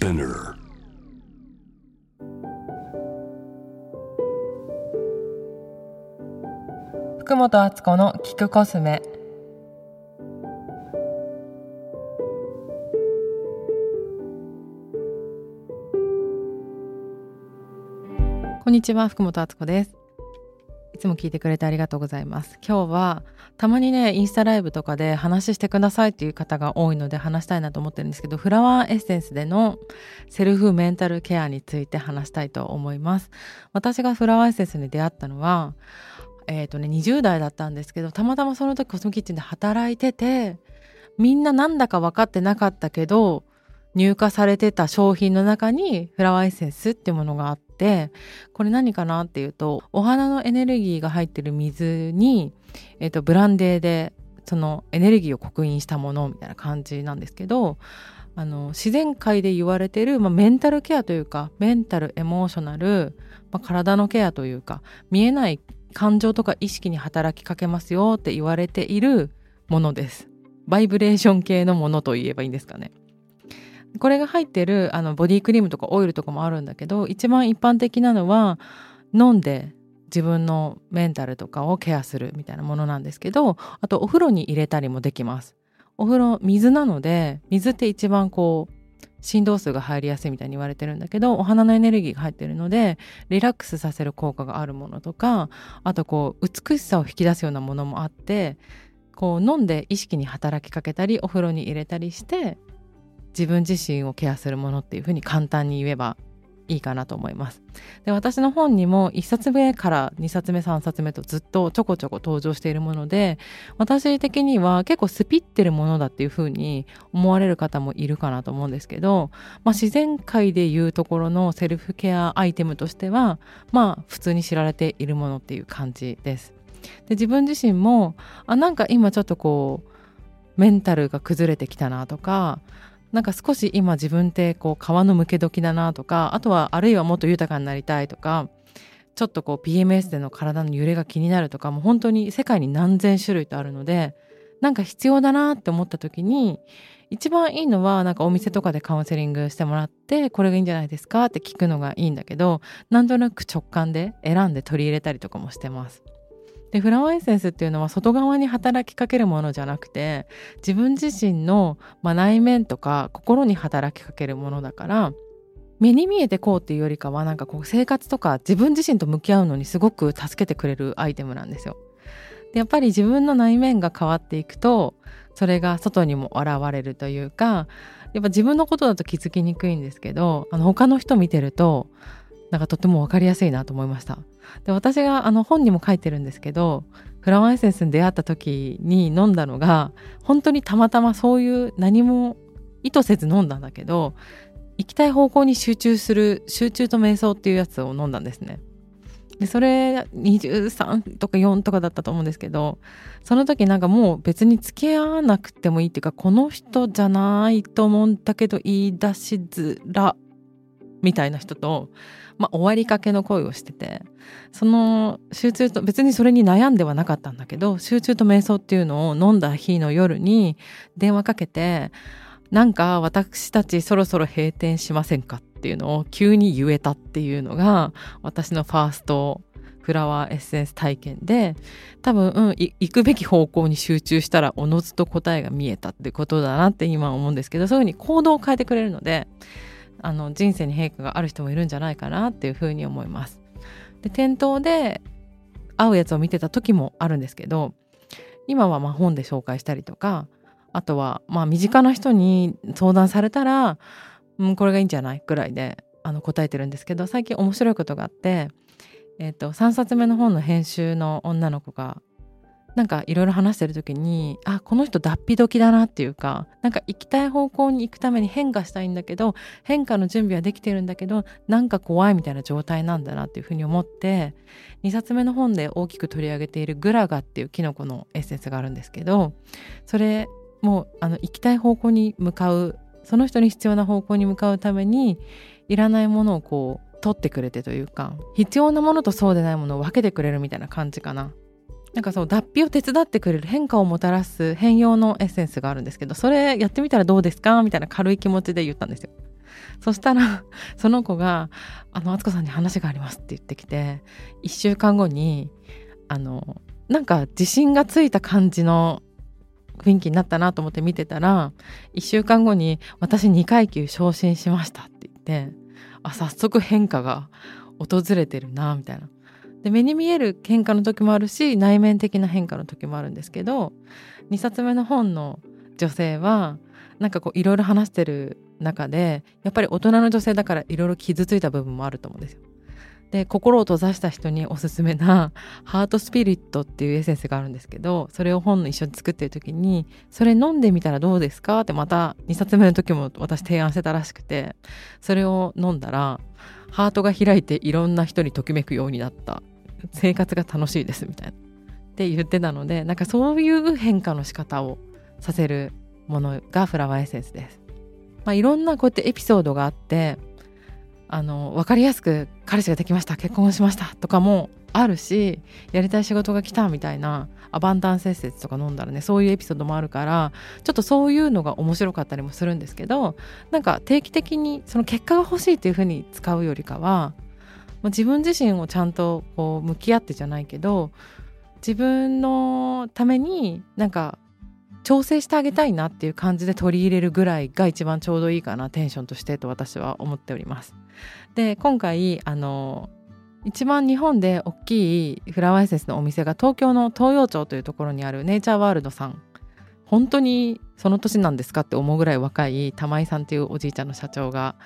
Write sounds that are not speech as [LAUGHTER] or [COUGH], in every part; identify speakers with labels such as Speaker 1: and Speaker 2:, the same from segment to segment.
Speaker 1: Spinner.
Speaker 2: 福本敦子の聞くコスメこんにちは福本敦子ですつも聞いてくれてありがとうございます。今日はたまにねインスタライブとかで話してくださいっていう方が多いので話したいなと思ってるんですけどフラワーエッセンスでのセルフメンタルケアについて話したいと思います。私がフラワーエッセンスに出会ったのはえーとね、20代だったんですけどたまたまその時コスモキッチンで働いててみんななんだか分かってなかったけど入荷されてた商品の中にフラワーエッセンスっていうものがあってこれ何かなっていうとお花のエネルギーが入ってる水に、えーと、ブランデーでそのエネルギーを刻印したものみたいな感じなんですけどあの自然界で言われてる、まあ、メンタルケアというかメンタルエモーショナル、まあ、体のケアというか見えない感情とか意識に働きかけますよって言われているものです。バイブレーション系のものと言えばいいんですかね。これが入ってるあのボディクリームとかオイルとかもあるんだけど一番一般的なのは飲んで自分のメンタルとかをケアするみたいなものなんですけどあとお風呂に入れたりもできます。お風呂水なので水って一番こう振動数が入りやすいみたいに言われてるんだけどお花のエネルギーが入ってるのでリラックスさせる効果があるものとかあとこう美しさを引き出すようなものもあってこう飲んで意識に働きかけたりお風呂に入れたりして自分自身をケアするものっていうふうに簡単に言えばいいかなと思います。で私の本にも1冊目から2冊目3冊目とずっとちょこちょこ登場しているもので私的には結構スピってるものだっていうふうに思われる方もいるかなと思うんですけど、まあ、自然界でいうところのセルフケアアイテムとしてはまあ普通に知られているものっていう感じです。で自分自身もあなんか今ちょっとこうメンタルが崩れてきたなとかなんか少し今自分ってこう皮のむけ時だなとかあとはあるいはもっと豊かになりたいとかちょっとこう PMS での体の揺れが気になるとかもう本当に世界に何千種類とあるのでなんか必要だなって思った時に一番いいのはなんかお店とかでカウンセリングしてもらってこれがいいんじゃないですかって聞くのがいいんだけどなんとなく直感で選んで取り入れたりとかもしてます。でフラワーエッセンスっていうのは外側に働きかけるものじゃなくて自分自身の、まあ、内面とか心に働きかけるものだから目に見えてこうっていうよりかはなんかこう生活とか自分自身と向き合うのにすごく助けてくれるアイテムなんですよ。でやっぱり自分の内面が変わっていくとそれが外にも現れるというかやっぱ自分のことだと気づきにくいんですけどあの他の人見てるとなんかとても分かりやすいなと思いました。で私があの本にも書いてるんですけどフラワーエッセンスに出会った時に飲んだのが本当にたまたまそういう何も意図せず飲んだんだけど行きたい方向に集中する集中と瞑想っていうやつを飲んだんですね。でそれ23とか4とかだったと思うんですけどその時なんかもう別に付き合わなくてもいいっていうかこの人じゃないと思うんだけど言い出しづらみたいな人とまあ、終わりかけの恋をしててその集中と別にそれに悩んではなかったんだけど集中と瞑想っていうのを飲んだ日の夜に電話かけてなんか私たちそろそろ閉店しませんかっていうのを急に言えたっていうのが私のファーストフラワーエッセンス体験で多分、うん、行くべき方向に集中したらおのずと答えが見えたってことだなって今思うんですけどそういうふうに行動を変えてくれるのであの人生に変化がある人もいるんじゃないかなっていうふうに思います。で店頭で会うやつを見てた時もあるんですけど今はま本で紹介したりとかあとはまあ身近な人に相談されたら、うん、これがいいんじゃないぐらいであの答えてるんですけど最近面白いことがあって、えーと3冊目の本の編集の女の子がなんかいろいろ話してる時にあこの人脱皮時だなっていうかなんか行きたい方向に行くために変化したいんだけど変化の準備はできてるんだけどなんか怖いみたいな状態なんだなっていうふうに思って2冊目の本で大きく取り上げているグラガっていうキノコのエッセンスがあるんですけどそれもうあの行きたい方向に向かうその人に必要な方向に向かうためにいらないものをこう取ってくれてというか必要なものとそうでないものを分けてくれるみたいな感じかな。なんかそう脱皮を手伝ってくれる変化をもたらす変容のエッセンスがあるんですけどそれやってみたらどうですか？みたいな軽い気持ちで言ったんですよ。そしたら [LAUGHS] その子が「あの敦子さんに話があります」って言ってきて1週間後にあのなんか自信がついた感じの雰囲気になったなと思って見てたら1週間後に「私2階級昇進しました」って言ってあ早速変化が訪れてるなみたいな。で目に見える変化の時もあるし内面的な変化の時もあるんですけど2冊目の本の女性はなんかこういろいろ話してる中でやっぱり大人の女性だからいろいろ傷ついた部分もあると思うんですよ。で心を閉ざした人におすすめな「ハートスピリット」っていうエッセンスがあるんですけどそれを本の一緒に作ってる時に「それ飲んでみたらどうですか?」ってまた2冊目の時も私提案してたらしくてそれを飲んだらハートが開いていろんな人にときめくようになった生活が楽しいですみたいなって言ってたのでなんかそういう変化の仕方をさせるものがフラワーエッセンスです。まあ、いろんなこうやってエピソードがあってあの分かりやすく彼氏ができました結婚しましたとかもあるしやりたい仕事が来たみたいなアバンダンス施設とか飲んだらねそういうエピソードもあるからちょっとそういうのが面白かったりもするんですけどなんか定期的にその結果が欲しいっていうふうに使うよりかは自分自身をちゃんとこう向き合ってじゃないけど自分のためになんか調整してあげたいなっていう感じで取り入れるぐらいが一番ちょうどいいかなテンションとしてと私は思っております。で今回あの一番日本で大きいフラワーエッセンスのお店が東京の東洋町というところにあるネイチャーワールドさん本当にその年なんですかって思うぐらい若い玉井さんっていうおじいちゃんの社長が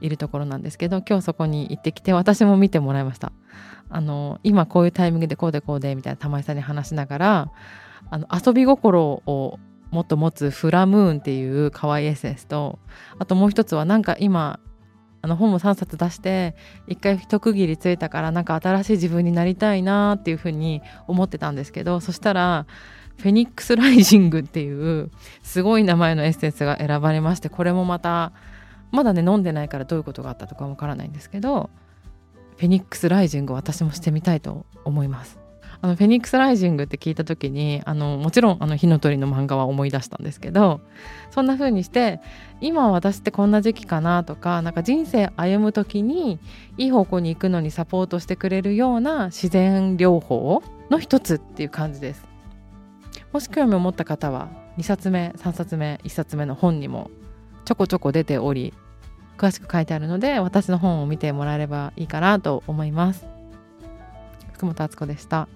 Speaker 2: いるところなんですけど今日そこに行ってきて私も見てもらいました。あの今こういうタイミングでこうでこうでみたいな玉井さんに話しながらあの遊び心をもっと持つフラムーンっていう可愛いエッセンスとあともう一つはなんか今あの本も3冊出して一回一区切りついたからなんか新しい自分になりたいなっていうふうに思ってたんですけどそしたらフェニックスライジングっていうすごい名前のエッセンスが選ばれましてこれもまたまだね飲んでないからどういうことがあったとかわからないんですけどフェニックスライジング私もしてみたいと思います。あのフェニックスライジングって聞いた時にあのもちろんあの火の鳥の漫画は思い出したんですけどそんな風にして今私ってこんな時期かなとかなんか人生歩む時にいい方向に行くのにサポートしてくれるような自然療法の一つっていう感じです。もし興味を持った方は2冊目3冊目1冊目の本にもちょこちょこ出ており詳しく書いてあるので私の本を見てもらえればいいかなと思います。福本敦子でした。